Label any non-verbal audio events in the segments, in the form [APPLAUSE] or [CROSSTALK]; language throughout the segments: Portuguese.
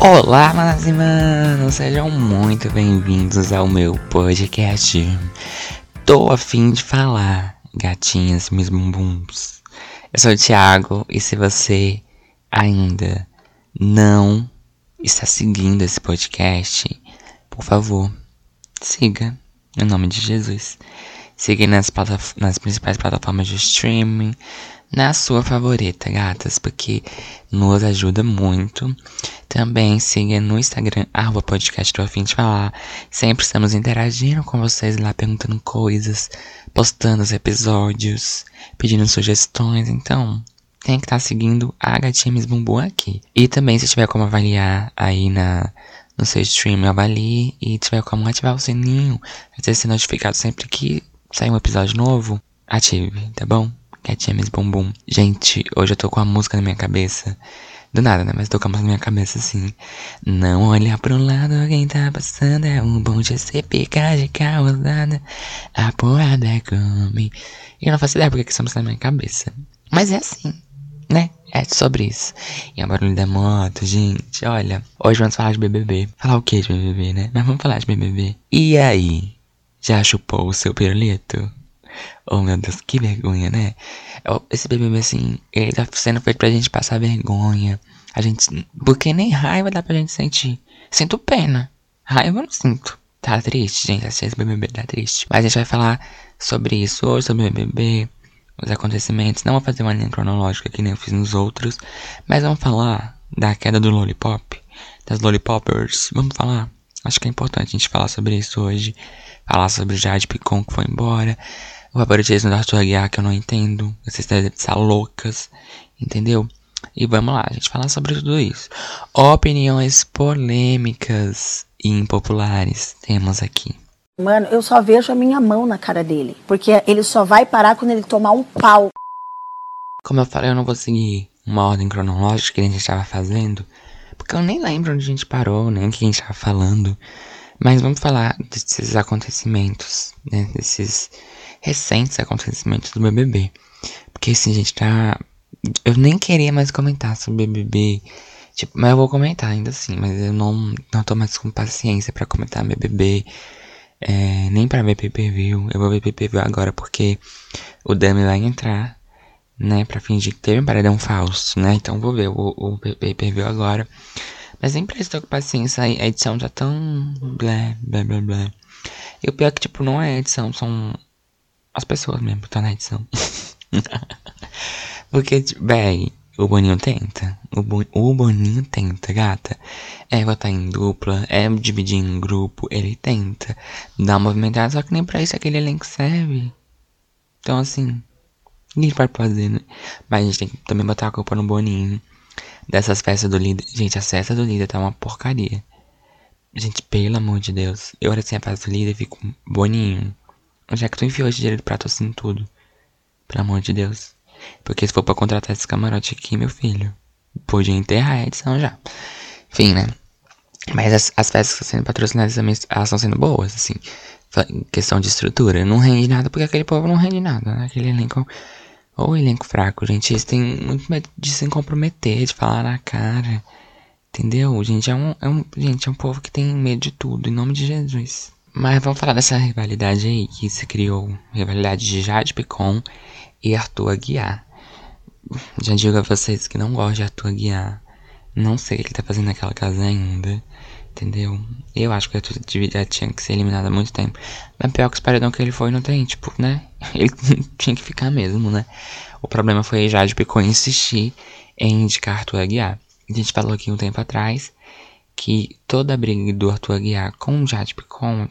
Olá, manas e manos, sejam muito bem-vindos ao meu podcast. Tô a fim de falar, gatinhas, meus bumbuns. Eu sou o Thiago e se você ainda não está seguindo esse podcast, por favor, siga, em nome de Jesus. Siga nas, nas principais plataformas de streaming, na sua favorita, gatas, porque nos ajuda muito. Também siga no Instagram, arroba podcast do Afim de Falar. Sempre estamos interagindo com vocês lá, perguntando coisas, postando os episódios, pedindo sugestões. Então, tem que estar tá seguindo a Gatinha Miss Bumbum aqui. E também, se tiver como avaliar aí na, no seu stream, avalie. E tiver como ativar o sininho, pra ser notificado sempre que sair um episódio novo, ative, tá bom? Gatinha Miss Bumbum. Gente, hoje eu tô com a música na minha cabeça. Do nada, né? Mas tô com a música na minha cabeça assim. Não olha pro lado, alguém tá passando. É um bom de ser picar de causada. A porrada é come. E eu não faço ideia porque que essa música na minha cabeça. Mas é assim, né? É sobre isso. E é o barulho da moto, gente. Olha, hoje vamos falar de BBB. Falar o que de BBB, né? Mas vamos falar de BBB. E aí? Já chupou o seu pirulito? Oh meu Deus, que vergonha, né? Esse BBB, assim, ele tá sendo feito pra gente passar vergonha. A gente. Porque nem raiva dá pra gente sentir. Sinto pena. Raiva eu não sinto. Tá triste, gente. Assistir esse BBB tá triste. Mas a gente vai falar sobre isso hoje, sobre o BBB, os acontecimentos. Não vou fazer uma linha cronológica que nem eu fiz nos outros. Mas vamos falar da queda do Lollipop. Das Lollipoppers. Vamos falar. Acho que é importante a gente falar sobre isso hoje. Falar sobre o Jade Picon que foi embora o favoritismo do Arthur Aguiar que eu não entendo. Vocês devem estar loucas, entendeu? E vamos lá, a gente falar sobre tudo isso. Opiniões polêmicas e impopulares temos aqui. Mano, eu só vejo a minha mão na cara dele. Porque ele só vai parar quando ele tomar um pau. Como eu falei, eu não vou seguir uma ordem cronológica que a gente estava fazendo. Porque eu nem lembro onde a gente parou, nem o que a gente estava falando. Mas vamos falar desses acontecimentos, né? Desses recentes acontecimentos do BBB. Porque assim, gente, tá. Eu nem queria mais comentar sobre BBB. Tipo, mas eu vou comentar ainda assim, mas eu não, não tô mais com paciência para comentar BBB. É, nem pra ver PPV. Eu vou ver PPV agora porque o Dami vai entrar, né? Pra fingir que teve um paredão falso, né? Então vou ver o, o PPV agora. Mas nem pra isso tô com paciência. A edição tá tão. blé, blé, blé, blé. E o pior é que, tipo, não é edição, são as pessoas mesmo que tá na edição. [LAUGHS] Porque, tipo, bem, o Boninho tenta. O, Bo o Boninho tenta, gata. É botar em dupla, é dividir em grupo. Ele tenta dar uma movimentada, só que nem pra isso aquele elenco serve. Então, assim, ninguém pode fazer, né? Mas a gente tem que também botar a culpa no Boninho. Dessas festas do líder. Gente, a festa do líder tá uma porcaria. Gente, pelo amor de Deus. Eu olho assim a festa do líder e fico Boninho. Onde é que tu enfiou esse dinheiro do prato assim tudo? Pelo amor de Deus. Porque se for pra contratar esse camarote aqui, meu filho, podia enterrar a edição já. Enfim, né? Mas as, as festas que estão sendo patrocinadas também, elas estão sendo boas, assim. Questão de estrutura. Não rende nada porque aquele povo não rende nada, né? Aquele elenco. Ou elenco fraco, gente. Eles têm muito medo de se comprometer, de falar na cara. Entendeu? Gente, é um, é um, gente, é um povo que tem medo de tudo, em nome de Jesus. Mas vamos falar dessa rivalidade aí que se criou. Rivalidade de Jade Picon e Arthur Aguiar. Já digo a vocês que não gosto de Arthur Aguiar. Não sei o que ele tá fazendo naquela casa ainda. Entendeu? Eu acho que o Arthur já tinha que ser eliminado há muito tempo. Mas pior que os paredão que ele foi não tem, tipo, né? [LAUGHS] Ele [LAUGHS] tinha que ficar mesmo, né? O problema foi Jade Picon insistir em indicar Arthur Aguiar. A gente falou aqui um tempo atrás que toda a briga do Arthur Aguiar com o Jade Picon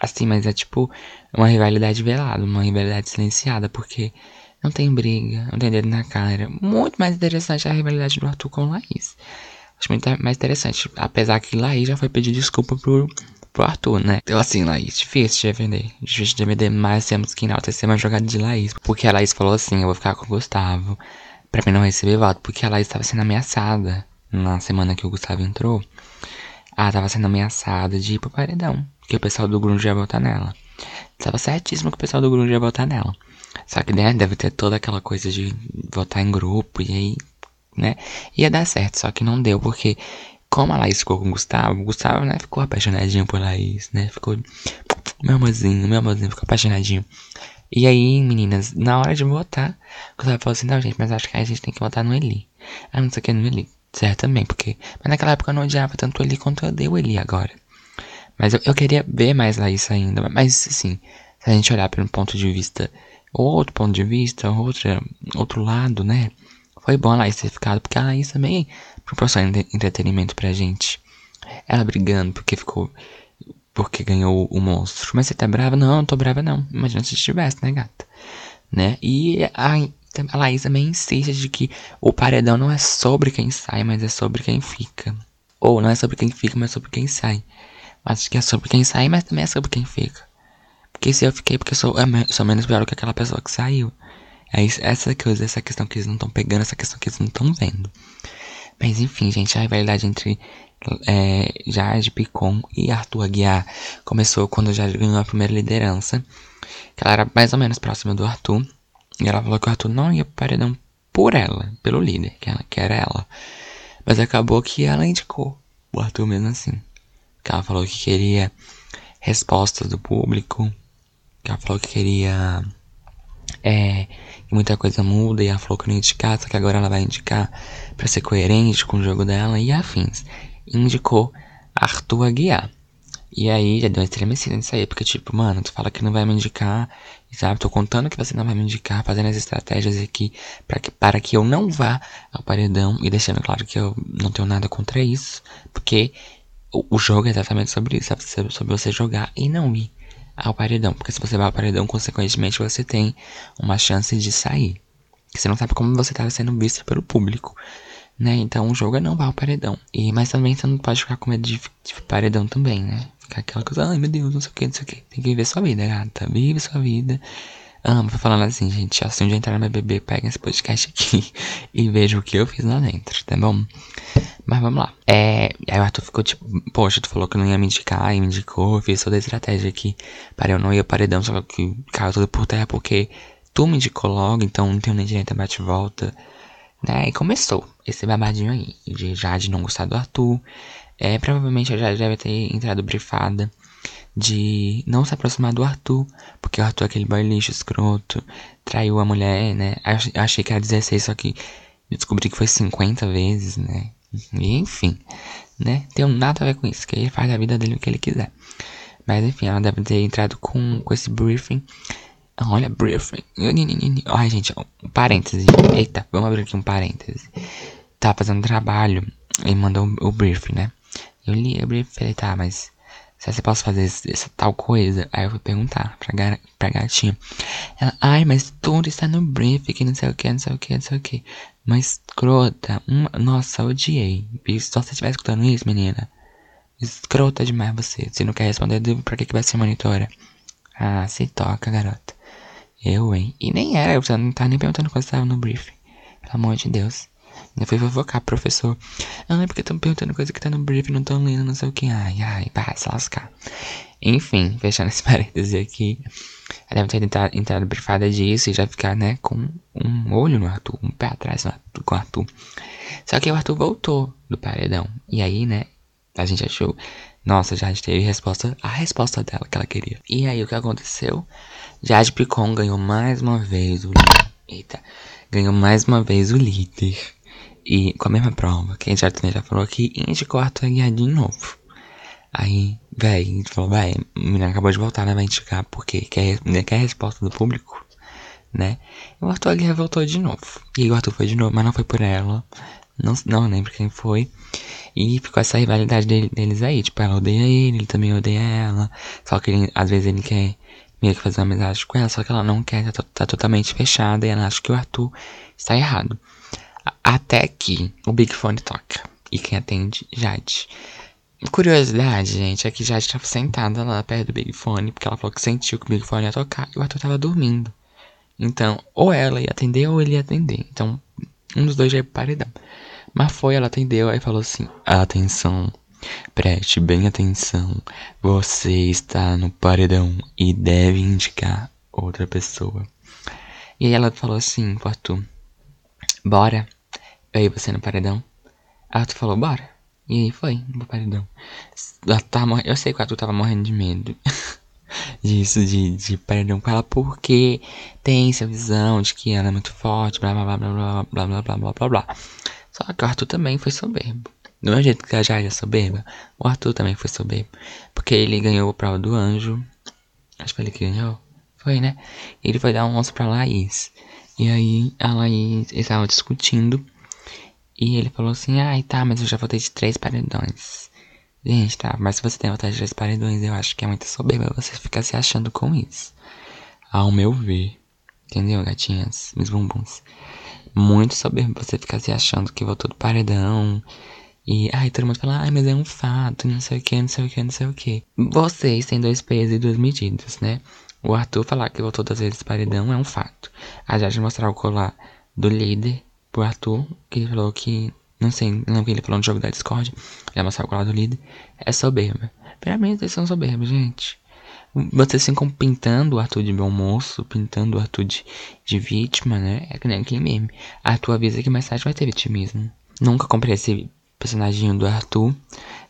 assim, mas é tipo uma rivalidade velada, uma rivalidade silenciada, porque não tem briga, não tem dedo na cara. Muito mais interessante a rivalidade do Arthur com Laís. Acho muito mais interessante, apesar que Laís já foi pedir desculpa pro, pro Arthur, né? Então, assim, Laís, difícil de defender. Difícil de defender, mas temos que enaltecer uma jogada de Laís. Porque a Laís falou assim: eu vou ficar com o Gustavo pra mim não receber voto, porque a Laís estava sendo ameaçada na semana que o Gustavo entrou. ela tava sendo ameaçada de ir pro paredão. Que o pessoal do Grunge ia votar nela. Tava certíssimo que o pessoal do Grunge ia votar nela. Só que, né, deve ter toda aquela coisa de votar em grupo e aí, né, ia dar certo. Só que não deu, porque como a Laís ficou com o Gustavo, o Gustavo, né, ficou apaixonadinho por Laís, né, ficou, meu amorzinho, meu amorzinho, ficou apaixonadinho. E aí, meninas, na hora de votar, o Gustavo falou assim, não, gente, mas acho que a gente tem que votar no Eli. Ah, não sei o que, no Eli. Certo, também, porque... Mas naquela época eu não odiava tanto o Eli quanto eu odeio o Eli agora. Mas eu, eu queria ver mais Laís ainda. Mas, assim, se a gente olhar pelo ponto de vista... Outro ponto de vista, outra, outro lado, né? Foi bom a Laís ter ficado, porque a Laís também proporciona entretenimento pra gente. Ela brigando porque ficou. Porque ganhou o, monstro. Mas você tá brava? Não, não tô brava não. Imagina se estivesse, né, gata? Né? E a, a Laís também insiste de que o paredão não é sobre quem sai, mas é sobre quem fica. Ou não é sobre quem fica, mas é sobre quem sai. Acho que é sobre quem sai, mas também é sobre quem fica. Porque se eu fiquei, porque eu sou, sou menos pior do que aquela pessoa que saiu. É isso, essa coisa, essa questão que eles não estão pegando, essa questão que eles não estão vendo. Mas enfim, gente, a rivalidade entre é, Jade Picon e Arthur Aguiar começou quando Jade ganhou a primeira liderança. Que ela era mais ou menos próxima do Arthur. E ela falou que o Arthur não ia pro paredão por ela, pelo líder, que, ela, que era ela. Mas acabou que ela indicou o Arthur mesmo assim. Ela falou que queria respostas do público. Que ela falou que queria é, que muita coisa muda e ela falou que não ia indicar, só que agora ela vai indicar para ser coerente com o jogo dela e afins. Indicou Arthur Aguiar. E aí já deu uma estremecida nisso aí, porque tipo, mano, tu fala que não vai me indicar, sabe? Tô contando que você não vai me indicar, fazendo as estratégias aqui para que, para que eu não vá ao paredão e deixando claro que eu não tenho nada contra isso, porque o, jogo é exatamente sobre isso? Sobre você jogar e não ir ao paredão. Porque se você vai ao paredão, consequentemente você tem uma chance de sair. Você não sabe como você está sendo visto pelo público. Né? Então o jogo é não vá ao paredão. E, mas também você não pode ficar com medo de, de paredão também, né? Ficar aquela coisa, ai meu Deus, não sei o que, não sei o que. Tem que viver sua vida, gata. Vive sua vida. Amo, ah, falando assim, gente, assim um dia entrar no BBB, pega esse podcast aqui [LAUGHS] e veja o que eu fiz lá dentro, tá bom? Mas vamos lá. É, aí o Arthur ficou tipo, poxa, tu falou que não ia me indicar, e me indicou, fiz toda a estratégia aqui para eu não ir ao paredão, só que caiu tudo por terra porque tu me indicou logo, então não tenho nem direito a bate-volta. Né? E começou esse babadinho aí, de Jade não gostar do Arthur. É, provavelmente a Jade deve ter entrado brifada de não se aproximar do Arthur, porque o Arthur é aquele boy lixo escroto, traiu a mulher, né? Achei que era 16, só que descobri que foi 50 vezes, né? enfim, né? Tem nada a ver com isso, que ele faz a vida dele o que ele quiser. Mas enfim, ela deve ter entrado com, com esse briefing. Olha, briefing. Ai, gente, um parêntese. Eita, vamos abrir aqui um parêntese. Tá fazendo trabalho e mandou o, briefing, né? Eu li o briefing e falei, tá, mas se você posso fazer essa tal coisa? Aí eu fui perguntar pra, gar pra gatinha. Ela, ai, mas tudo está no briefing, que não sei o que, não sei o que, não sei o que. Mas escrota. Uma... Nossa, odiei. E se você estiver escutando isso, menina. Escrota demais você. Se não quer responder, pra que, que vai ser monitora? Ah, se toca, garota. Eu, hein? E nem era, eu não tava nem perguntando quando estava no briefing. Pelo amor de Deus. Ainda fui fofocar, professor. Ah, é porque estão perguntando coisa que tá no briefing, não tão lendo, não sei o que. Ai, ai, vai se lascar. Enfim, fechando esse [LAUGHS] parêntese aqui. Ela deve ter entrado, entrado brifada disso e já ficar, né, com um olho no Arthur, um pé atrás no Arthur, com o Arthur. Só que o Arthur voltou do paredão. E aí, né, a gente achou, nossa, Jade teve resposta, a resposta dela que ela queria. E aí o que aconteceu? Jade Picon ganhou mais uma vez o líder. Eita, ganhou mais uma vez o líder. E com a mesma prova, que a gente já, já falou aqui, indicou o Arthur Aguiar de novo. Aí, véi, a gente falou, véi, a menina acabou de voltar, né? Vai indicar porque quer, né, quer a resposta do público, né? E o Arthur Aguiar voltou de novo. E o Arthur foi de novo, mas não foi por ela. Não, não lembro quem foi. E ficou essa rivalidade dele, deles aí. Tipo, ela odeia ele, ele também odeia ela. Só que ele, às vezes ele quer meio que fazer uma amizade com ela, só que ela não quer, tá, tá totalmente fechada. E ela acha que o Arthur está errado. Até que o Big Fone toca. E quem atende, Jade. Curiosidade, gente, é que já estava sentada lá perto do Big Fone, porque ela falou que sentiu que o Big Fone ia tocar e o Arthur tava dormindo. Então, ou ela ia atender ou ele ia atender. Então, um dos dois já ia pro paredão. Mas foi, ela atendeu, aí falou assim: Atenção, Preste bem atenção. Você está no paredão e deve indicar outra pessoa. E aí ela falou assim Arthur: Bora. E você no paredão. Arthur falou: Bora. E aí foi no paredão. Eu sei que o Arthur tava morrendo de medo. disso, de, de paredão com ela, porque tem essa visão de que ela é muito forte, blá blá blá blá blá blá blá blá blá blá. Só que o Arthur também foi soberbo. Do mesmo jeito que a Jade é soberba, o Arthur também foi soberbo. Porque ele ganhou a prova do anjo. Acho que foi ele que ganhou. Foi, né? Ele foi dar um osso pra Laís. E aí a Laís estava discutindo. E ele falou assim, ai tá, mas eu já votei de três paredões. Gente, tá, mas se você tem vontade de três paredões, eu acho que é muito soberba você ficar se achando com isso. Ao meu ver. Entendeu, gatinhas? Meus bumbuns. Muito soberbo você ficar se achando que votou do paredão. E, ai, todo mundo fala, ai, mas é um fato, não sei o que, não sei o que, não sei o que. Vocês têm dois pesos e duas medidas, né? O Arthur falar que votou duas vezes paredão é um fato. A Jade mostrar o colar do líder pro Arthur, que ele falou que não sei, não que ele falou no jogo da Discord. Ele amassava o colar do líder. É soberba. Mim, eles são soberbos, gente. Vocês ficam pintando o Arthur de bom moço, pintando o Arthur de, de vítima, né? É que nem aquele meme. Arthur avisa que mais tarde vai ter vitimismo. Nunca comprei esse personagem do Arthur.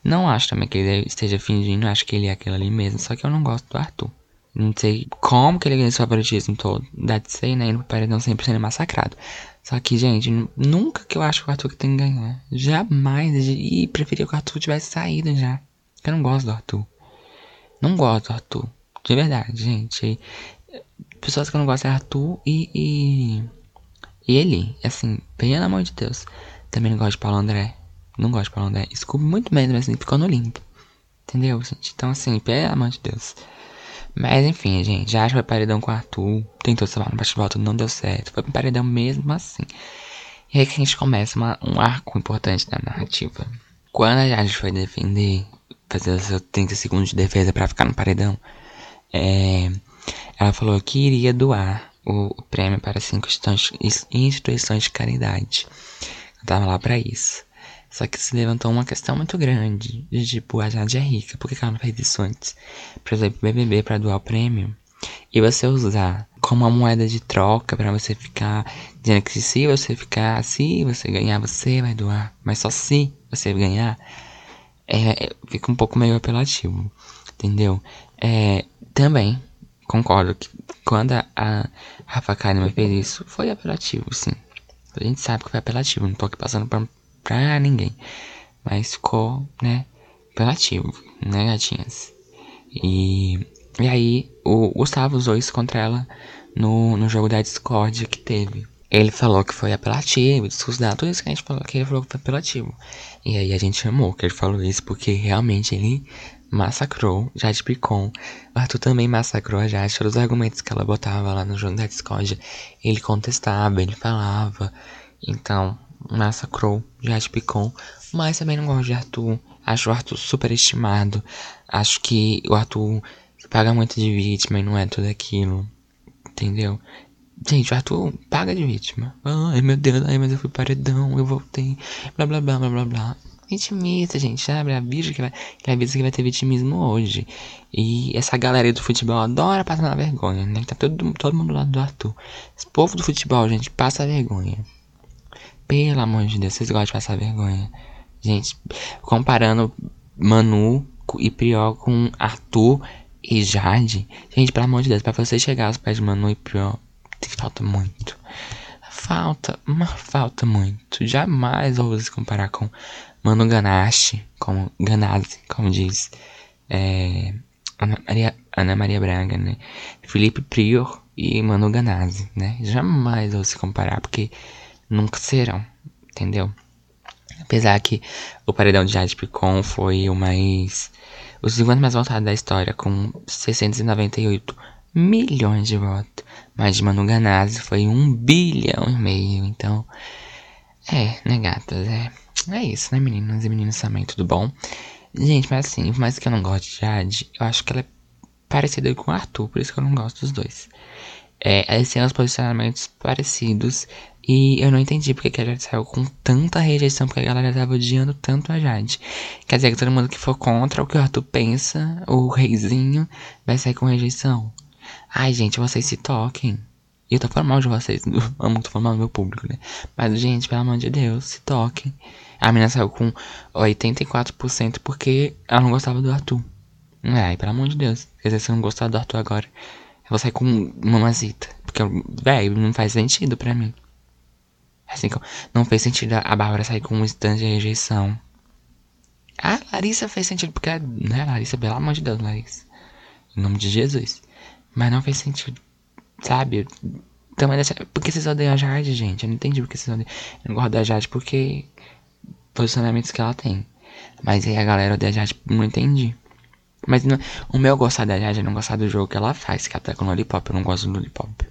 Não acho também que ele esteja fingindo, acho que ele é aquele ali mesmo. Só que eu não gosto do Arthur. Não sei como que ele ganhou esse favoritismo todo. Deve ser, né? Indo pro paredão sempre sendo massacrado. Só que, gente, nunca que eu acho que o Arthur que tem que ganhar. Jamais. E preferia que o Arthur tivesse saído já. Eu não gosto do Arthur. Não gosto do Arthur. De verdade, gente. Pessoas que eu não gosto é Arthur e, e. E ele. Assim, pelo amor de Deus. Também não gosto de Paulo André. Não gosto de Paulo André. Desculpe muito menos, mas assim, ficou no limpo. Entendeu, gente? Então, assim, pelo amor de Deus. Mas enfim, gente, já foi paredão com o Arthur. Tentou salvar no bate-volta, não deu certo. Foi paredão mesmo assim. E aí que a gente começa uma, um arco importante da narrativa. Quando a Jade foi defender, fazer seus 30 segundos de defesa para ficar no paredão, é, ela falou que iria doar o, o prêmio para cinco instituições de caridade. Eu tava lá para isso. Só que se levantou uma questão muito grande. De tipo, a Jade é rica, por que ela não fez isso antes? Por exemplo, BBB para doar o prêmio. E você usar como uma moeda de troca para você ficar dizendo que se você ficar, se você ganhar, você vai doar. Mas só se você ganhar, é, é fica um pouco meio apelativo. Entendeu? É, também concordo que quando a, Rafa Kalimann fez isso, foi apelativo, sim. A gente sabe que foi apelativo, não tô aqui passando pra, pra ninguém. Mas ficou, né, apelativo, né, gatinhas? E, e aí, o Gustavo usou isso contra ela no, no jogo da Discord que teve. Ele falou que foi apelativo, discurso tudo isso que a gente falou que ele falou que foi apelativo. E aí a gente amou que ele falou isso, porque realmente ele massacrou Jade Picon. O Arthur também massacrou a Jade, todos os argumentos que ela botava lá no jogo da Discord. Ele contestava, ele falava. Então, massacrou Jade Picon, mas também não gosto de Arthur. Acho o Arthur super estimado. Acho que o Arthur paga muito de vítima e não é tudo aquilo. Entendeu? Gente, o Arthur paga de vítima. Ai meu Deus, ai, mas eu fui paredão, eu voltei. Blá blá blá blá blá blá. Vitimista, gente, sabe? Avisa que vai, que avisa que vai ter vitimismo hoje. E essa galera do futebol adora passar na vergonha, né? Tá todo, todo mundo do lado do Arthur. Esse povo do futebol, gente, passa vergonha. Pelo amor de Deus, vocês gostam de passar vergonha. Gente, comparando Manu e Prior com Arthur e Jade. Gente, pelo amor de Deus, pra você chegar aos pés de Manu e Prior, falta muito. Falta, uma falta muito. Jamais vou se comparar com Manu Ganache, como Ganazzi, como diz é, Ana, Maria, Ana Maria Braga, né? Felipe Prior e Manu Ganazzi, né? Jamais vou se comparar, porque nunca serão, entendeu? Apesar que o paredão de Jade Picon foi o mais. O segundo mais votado da história, com 698 milhões de votos. Mas de Manu Ganazzi foi um bilhão e meio. Então, é, né, gatas? É, é isso, né, meninas e meninos também, tudo bom? Gente, mas assim, por mais que eu não goste de Jade, eu acho que ela é parecida com o Arthur, por isso que eu não gosto dos dois. É, eles têm os posicionamentos parecidos. E eu não entendi porque que a Jade saiu com tanta rejeição, porque a galera tava odiando tanto a Jade. Quer dizer que todo mundo que for contra o que o Arthur pensa, o reizinho, vai sair com rejeição. Ai, gente, vocês se toquem. E eu tô falando mal de vocês, [LAUGHS] eu amo, tô falando mal do meu público, né? Mas, gente, pelo amor de Deus, se toquem. A menina saiu com 84% porque ela não gostava do Arthur. É, pelo amor de Deus. Quer dizer, se eu não gostar do Arthur agora, eu vou sair com mamazita. Porque, velho, não faz sentido pra mim. Assim, não fez sentido a Bárbara sair com um stand de rejeição. A Larissa fez sentido, porque, né, Larissa, pelo amor de Deus, Larissa. Em nome de Jesus. Mas não fez sentido. Sabe? Também dessa... Por que vocês odeiam a Jade, gente? Eu não entendi porque vocês odeiam. Eu não gosto da Jade porque. Posicionamentos que ela tem. Mas aí a galera odeia a Jade, não entendi. Mas não... o meu gostar da Jade é não gostar do jogo que ela faz, que ela tá com Lollipop. Eu não gosto do Lollipop.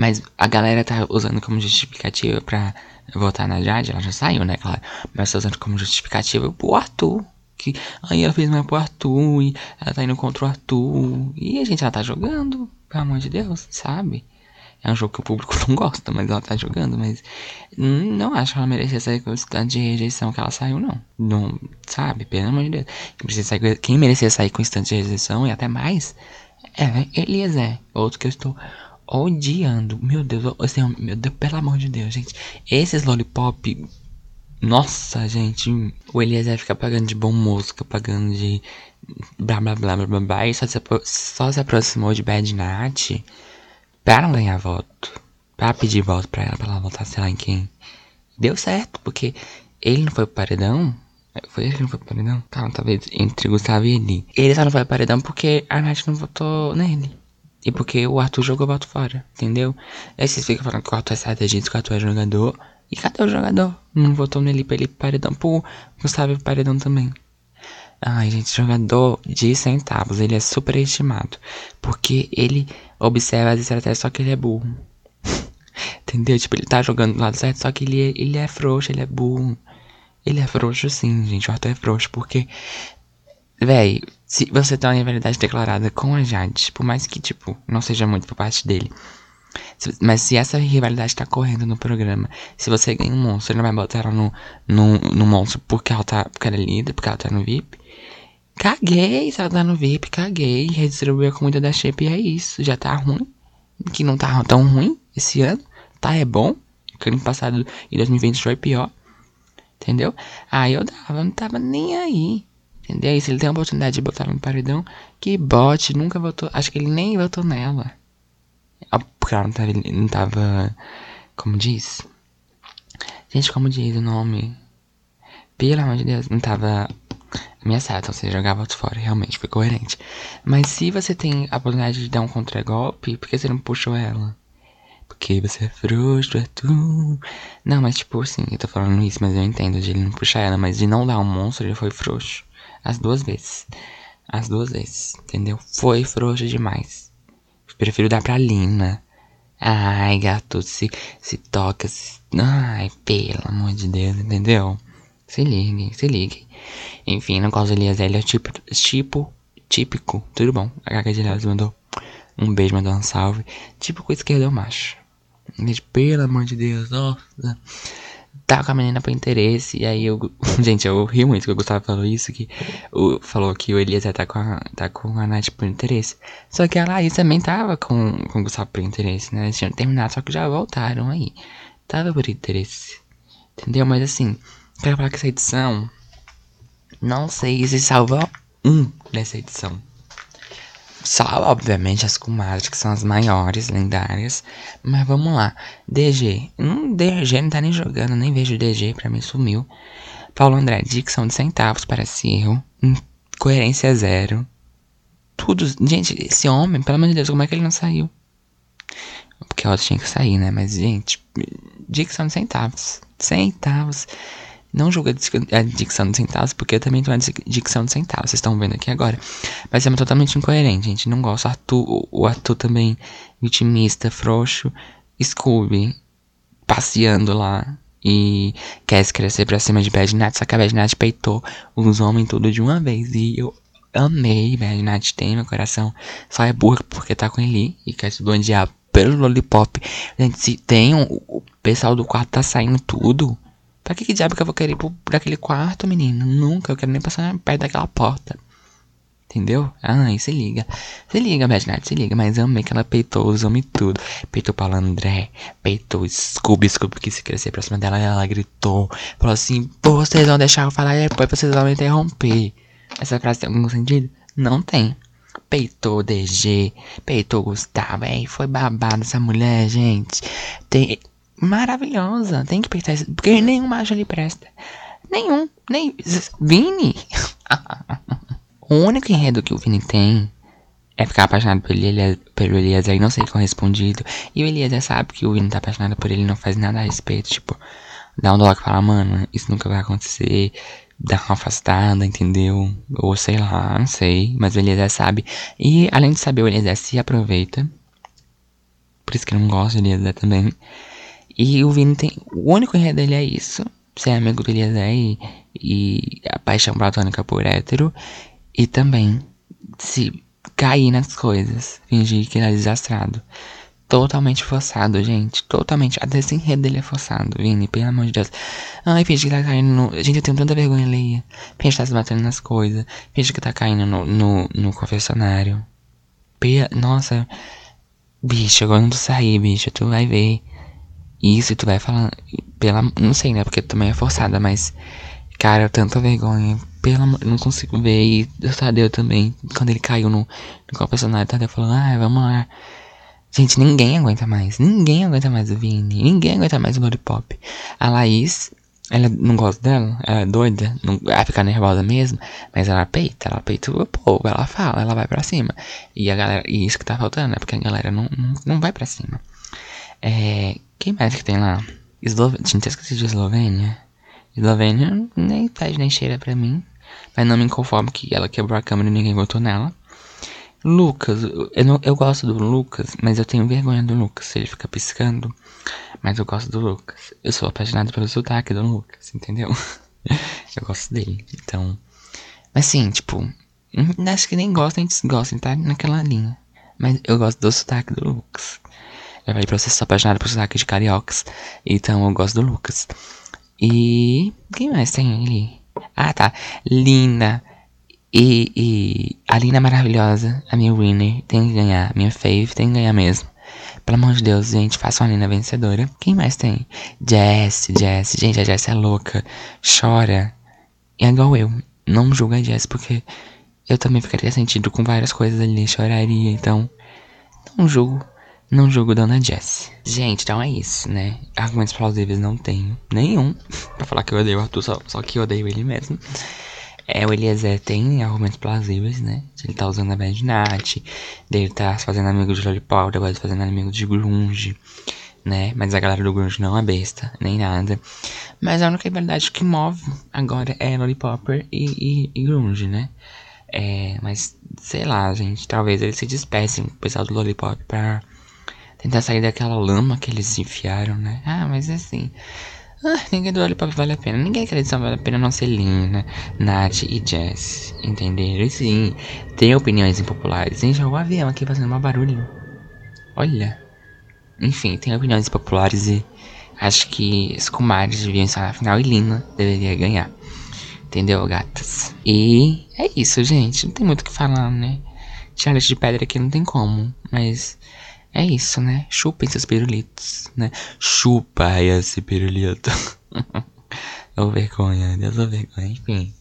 Mas a galera tá usando como justificativa pra votar na Jade. Ela já saiu, né, claro. Mas tá usando como justificativa o Arthur. Que aí ela fez mais pro Arthur. E ela tá indo contra o Arthur. E a gente, ela tá jogando. Pelo amor de Deus, sabe? É um jogo que o público [LAUGHS] não gosta, mas ela tá jogando. Mas não acho que ela merecia sair com o stand de rejeição que ela saiu, não. Não, sabe? Pelo amor de Deus. Quem, sair, quem merecia sair com o stand de rejeição e até mais é Eliezer. Outro que eu estou odiando. Meu Deus, assim, meu Deus, pelo amor de Deus, gente. Esses lollipop. Nossa, gente. O Eliezer fica pagando de bom moço, fica pagando de blá blá blá blá blá blá. E só se, só se aproximou de Bad Nat para ganhar voto. Pra pedir voto pra ela, pra ela votar, sei lá em quem. Deu certo, porque ele não foi pro paredão. Foi ele que não foi pro paredão? Calma, talvez entre Gustavo e ele. Ele só não foi pro paredão porque a Nath não votou nele. E porque o Arthur jogou o fora, entendeu? Aí vocês ficam falando que o Arthur é estrategista, que o Arthur é jogador. E cadê o jogador? Não votou nele pra ele paredão. Pô, Gustavo paredão também. Ai, gente, jogador de centavos. Ele é super estimado. Porque ele observa as estratégias, só que ele é burro. [LAUGHS] Entendeu? Tipo, ele tá jogando do lado certo, só que ele é, ele é frouxo, ele é burro. Ele é frouxo sim, gente. O Arthur é frouxo, porque. Véi, se você tem uma rivalidade declarada com a Jade, por mais que, tipo, não seja muito por parte dele. Se, mas se essa rivalidade tá correndo no programa, se você ganha um monstro, ele não vai botar ela no, no, no monstro porque ela tá. Porque ela é líder, porque ela tá no VIP. Caguei, se ela tá no VIP, caguei. Redistribuiu a comida da Shape e é isso. Já tá ruim. Que não tá tão ruim esse ano. Tá, é bom. Que ano passado, em 2020, foi pior. Entendeu? Aí eu dava, não tava nem aí. E se ele tem a oportunidade de botar no paredão, que bote, nunca votou. Acho que ele nem votou nela. Porque ela não tava, não tava. Como diz? Gente, como diz o nome? Pelo amor de Deus, não tava ameaçado, então você jogava voto fora, realmente, foi coerente. Mas se você tem a oportunidade de dar um contragolpe, por que você não puxou ela? Porque você é frouxo, é tu. Não, mas tipo assim, eu tô falando isso, mas eu entendo de ele não puxar ela, mas de não dar um monstro, ele foi frouxo. As duas vezes. As duas vezes, entendeu? Foi frouxo demais. Prefiro dar pra Lina. Ai, gato, se, se toca. Se... Ai, pelo amor de Deus, entendeu? Se liguem, se liguem. Enfim, no caso Elias, ele é tipo, tipo, típico. Tudo bom? A Gaga de Elias mandou um beijo, mandou um salve. Típico esquerdo macho. Gente, pelo amor de Deus, nossa tá com a menina por interesse. E aí eu. [LAUGHS] Gente, eu ri muito que o Gustavo falou isso. Que o, falou que o Eliezer tá com a, tá com a Nath por interesse. Só que a Laís também tava com, com o Gustavo por interesse, né? Eles tinham terminado, só que já voltaram aí. Tava por interesse. Entendeu? Mas assim, quero falar que essa edição. Não sei se salva um dessa edição. Só, obviamente, as comadres, que são as maiores, lendárias. Mas vamos lá. DG. Hum, DG não tá nem jogando, nem vejo DG, pra mim sumiu. Paulo André, dicção de centavos para erro. Hum, coerência zero. Tudo. Gente, esse homem, pelo amor de Deus, como é que ele não saiu? Porque o outro tinha que sair, né? Mas, gente, dicção de centavos. Centavos. Não julga a dicção de centavos, porque eu também tenho a dicção de centavos, vocês estão vendo aqui agora. Mas é totalmente incoerente, gente. Não gosto. Arthur, o Arthur também, vitimista, frouxo. Scooby, passeando lá. E quer se crescer pra cima de Bad Night, só que a Bad Night peitou os homens tudo de uma vez. E eu amei, Bad Night tem meu coração. Só é burro porque tá com ele e quer se bandear pelo Lollipop. Gente, se tem o pessoal do quarto tá saindo tudo. Pra que, que diabo que eu vou querer ir pro, pra aquele quarto, menino? Nunca, eu quero nem passar perto daquela porta. Entendeu? Ai, se liga. Se liga, Bad Night, se liga. Mas eu amei que ela peitou os homens tudo. Peitou o André, peitou Scooby, Scooby que se crescer pra cima dela, ela gritou. Falou assim, vocês vão deixar eu falar depois, vocês vão me interromper. Essa frase tem algum sentido? Não tem. Peitou DG, peitou Gustavo. Ei, foi babado essa mulher, gente. Tem... Maravilhosa. Tem que peitar isso. Porque nenhum macho ali presta. Nenhum. Nem. Vini. [LAUGHS] O único enredo que o Vini tem é ficar apaixonado pelo, Elias, pelo Eliezer e não ser correspondido. E o Eliezer sabe que o Vini tá apaixonado por ele e não faz nada a respeito. Tipo, dá um dólar e fala, mano, isso nunca vai acontecer. Dá uma afastada, entendeu? Ou sei lá, não sei. Mas o Eliezer sabe. E além de saber, o Eliezer se aproveita. Por isso que eu não gosto do Eliezer também. E o Vini tem. O único enredo dele é isso. Ser amigo do Eliezer e, e a paixão platônica por hétero. E também se cair nas coisas, fingir que ele é desastrado. Totalmente forçado, gente. Totalmente. Até esse enredo dele é forçado, Vini, pelo amor de Deus. Ai, finge que tá caindo no. Gente, eu tenho tanta vergonha, Leia. Finge que tá se batendo nas coisas. Finge que tá caindo no, no, no confessionário. Pia... Nossa. Bicho, agora não tu sair, bicho. Tu vai ver. Isso, tu vai falar. Pela. Não sei, né? Porque também é forçada, mas. Cara, tanta vergonha. Pelo amor, não consigo ver. E o Tadeu também, quando ele caiu no, no confessionário, o Tadeu falou, ah, vamos lá. Gente, ninguém aguenta mais. Ninguém aguenta mais o Vini. Ninguém aguenta mais o Lollipop. A Laís, ela não gosta dela, ela é doida, não, ela fica nervosa mesmo, mas ela peita, ela peita o povo, ela fala, ela vai pra cima. E a galera, e isso que tá faltando, né? Porque a galera não, não, não vai pra cima. É, quem mais que tem lá? Eslovênia, tinha esquecido de Eslovênia. Eslovênia nem faz nem cheira pra mim. Mas não me conformo que ela quebrou a câmera e ninguém votou nela. Lucas, eu, não, eu gosto do Lucas, mas eu tenho vergonha do Lucas ele fica piscando. Mas eu gosto do Lucas. Eu sou apaixonado pelo sotaque do Lucas, entendeu? [LAUGHS] eu gosto dele, então. Mas sim, tipo, hum, acho que nem gosta, a gente gosta, tá naquela linha. Mas eu gosto do sotaque do Lucas. Eu falei pra você, sou apaixonado pelo sotaque de cariocas. Então eu gosto do Lucas. E. Quem mais tem ali? Ah, tá. Lina. E, e a Lina maravilhosa, a minha winner, tem que ganhar. Minha fave tem que ganhar mesmo. Pelo amor de Deus, gente, faça uma Lina vencedora. Quem mais tem? Jess, Jess. Gente, a Jess é louca. Chora. É igual eu. Não julga a Jess, porque eu também ficaria sentido com várias coisas ali. Choraria, então. Não julgo. Não julgo Dona Jess. Gente, então é isso, né? Argumentos plausíveis não tenho nenhum. [LAUGHS] pra falar que eu odeio o Arthur, só, só que eu odeio ele mesmo. É, o Eliezer tem argumentos plausíveis, né? Ele tá usando a Bad Night, dele tá fazendo amigo de Lollipop, depois fazendo amigo de Grunge, né? Mas a galera do Grunge não é besta, nem nada. Mas a única verdade que move agora é Lollipop e, e, e Grunge, né? É, mas sei lá, gente, talvez eles se com o pessoal do Lollipop pra tentar sair daquela lama que eles enfiaram, né? Ah, mas é assim. Ah, ninguém do Lollipop vale a pena. Ninguém acredita que vale a pena não ser Lina, Nath e Jess. Entenderam? E sim, tem opiniões impopulares. Gente, o avião aqui fazendo uma barulho. Olha. Enfim, tem opiniões impopulares e acho que os comadres deviam estar na final e Lina deveria ganhar. Entendeu, gatas? E é isso, gente. Não tem muito o que falar, né? Charlotte de pedra aqui não tem como, mas é isso, né? Chupem seus pirulitos, né? Chupa esse pirulito. [LAUGHS] Ô vergonha, Deus, ô vergonha. Enfim.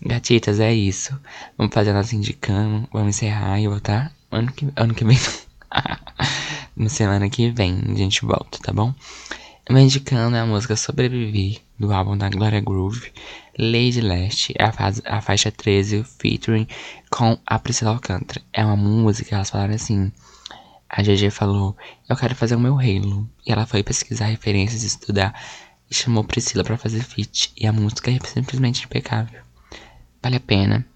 Gatitas, é isso. Vamos fazer nosso indicando. Vamos encerrar e voltar ano que, ano que vem. [LAUGHS] Na semana que vem a gente volta, tá bom? Meu indicando é a música Sobrevivi, do álbum da Gloria Groove. Lady Leste, a, faz, a faixa 13, featuring com a Priscila Alcântara. É uma música, elas falaram assim a GG falou: Eu quero fazer o meu Halo. E ela foi pesquisar referências, estudar e chamou Priscila para fazer feat. E a música é simplesmente impecável. Vale a pena.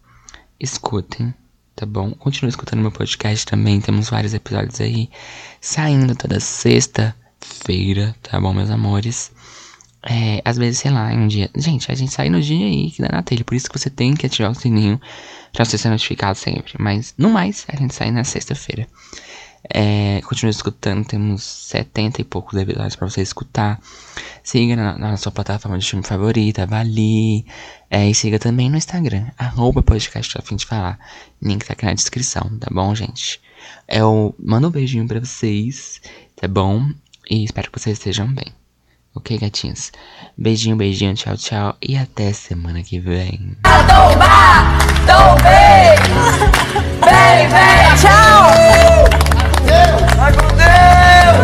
Escutem, tá bom? Continue escutando meu podcast também. Temos vários episódios aí saindo toda sexta-feira, tá bom, meus amores? É, às vezes, sei lá, um dia. Gente, a gente sai no dia aí que dá na telha. Por isso que você tem que ativar o sininho pra você ser notificado sempre. Mas, no mais, a gente sai na sexta-feira. É, continue escutando, temos 70 e poucos episódios pra você escutar. Siga na, na sua plataforma de filme favorita, avalie. É, e siga também no Instagram, arroba podcast a fim de falar. Link tá aqui na descrição, tá bom, gente? Eu mando um beijinho pra vocês, tá bom? E espero que vocês estejam bem. Ok, gatinhos? Beijinho, beijinho, tchau, tchau. E até semana que vem. Tomba, tombe, Deus! Vai com Deus!